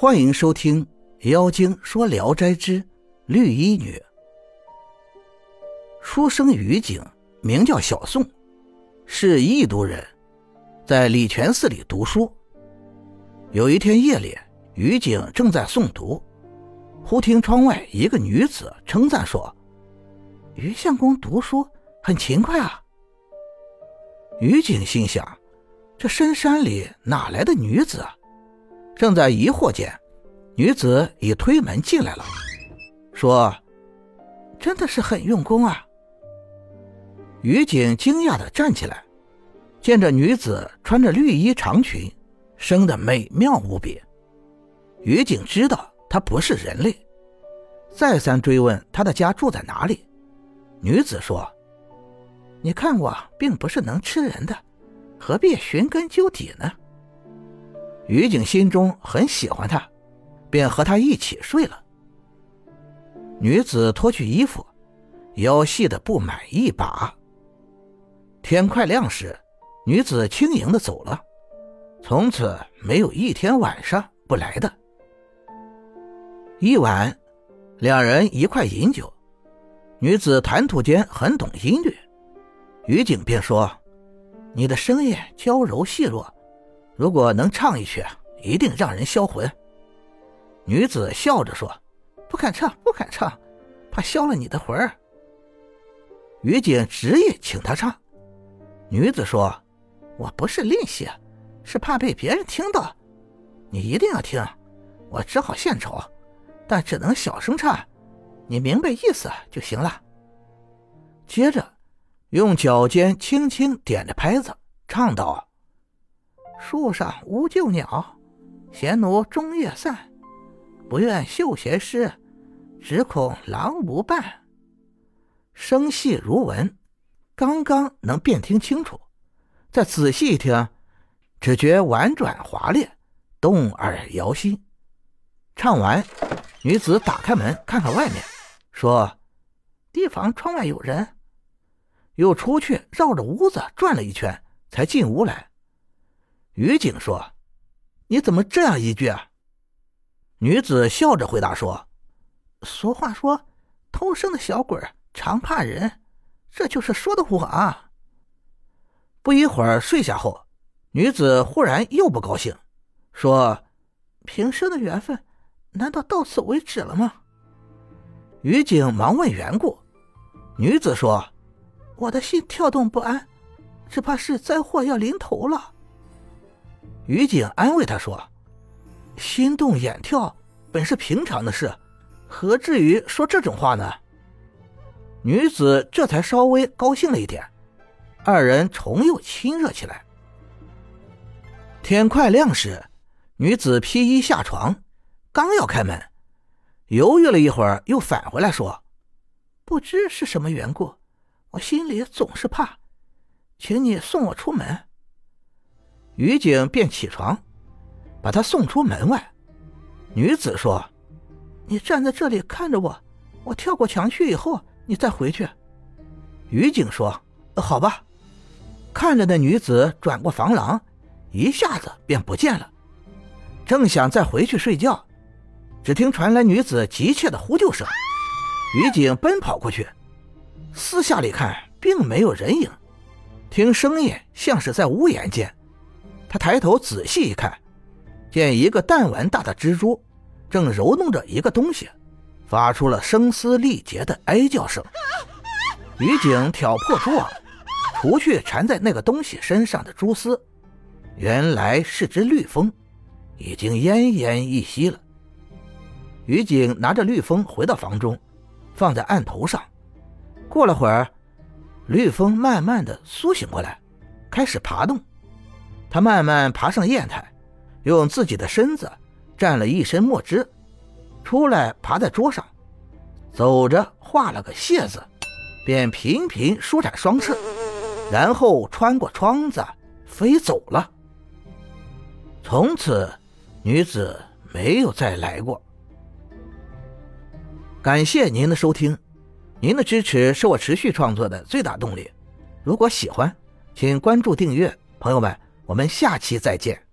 欢迎收听《妖精说聊斋之绿衣女》。书生于景，名叫小宋，是异都人，在礼泉寺里读书。有一天夜里，于景正在诵读，忽听窗外一个女子称赞说：“于相公读书很勤快啊。”于景心想：这深山里哪来的女子啊？正在疑惑间，女子已推门进来了，说：“真的是很用功啊。”于景惊讶地站起来，见这女子穿着绿衣长裙，生得美妙无比。于景知道她不是人类，再三追问她的家住在哪里。女子说：“你看我并不是能吃人的，何必寻根究底呢？”于景心中很喜欢她，便和她一起睡了。女子脱去衣服，腰细的不满一把。天快亮时，女子轻盈的走了，从此没有一天晚上不来的。一晚，两人一块饮酒，女子谈吐间很懂音乐，于景便说：“你的声音娇柔细弱。”如果能唱一曲，一定让人销魂。女子笑着说：“不敢唱，不敢唱，怕消了你的魂儿。”于景执意请她唱。女子说：“我不是吝惜，是怕被别人听到。你一定要听，我只好献丑，但只能小声唱，你明白意思就行了。”接着，用脚尖轻轻点着拍子，唱道。树上无旧鸟，闲奴终夜散。不愿绣鞋诗，只恐郎无伴。声细如闻，刚刚能辨听清楚。再仔细一听，只觉婉转滑烈，动耳摇心。唱完，女子打开门看看外面，说：“提防窗外有人。”又出去绕着屋子转了一圈，才进屋来。于景说：“你怎么这样一句？”啊？”女子笑着回答说：“俗话说，偷生的小鬼常怕人，这就是说的我。”啊。”不一会儿睡下后，女子忽然又不高兴，说：“平生的缘分，难道到此为止了吗？”于景忙问缘故，女子说：“我的心跳动不安，只怕是灾祸要临头了。”于景安慰他说：“心动眼跳本是平常的事，何至于说这种话呢？”女子这才稍微高兴了一点，二人重又亲热起来。天快亮时，女子披衣下床，刚要开门，犹豫了一会儿，又返回来说：“不知是什么缘故，我心里总是怕，请你送我出门。”于景便起床，把她送出门外。女子说：“你站在这里看着我，我跳过墙去以后，你再回去。”于景说：“好吧。”看着那女子转过房廊，一下子便不见了。正想再回去睡觉，只听传来女子急切的呼救声。于景奔跑过去，四下里看，并没有人影，听声音像是在屋檐间。他抬头仔细一看，见一个弹丸大的蜘蛛正揉弄着一个东西，发出了声嘶力竭的哀叫声。于警挑破蛛网，除去缠在那个东西身上的蛛丝，原来是只绿蜂，已经奄奄一息了。于景拿着绿蜂回到房中，放在案头上。过了会儿，绿蜂慢慢的苏醒过来，开始爬动。他慢慢爬上砚台，用自己的身子蘸了一身墨汁，出来爬在桌上，走着画了个谢字，便频频舒展双翅，然后穿过窗子飞走了。从此，女子没有再来过。感谢您的收听，您的支持是我持续创作的最大动力。如果喜欢，请关注订阅，朋友们。我们下期再见。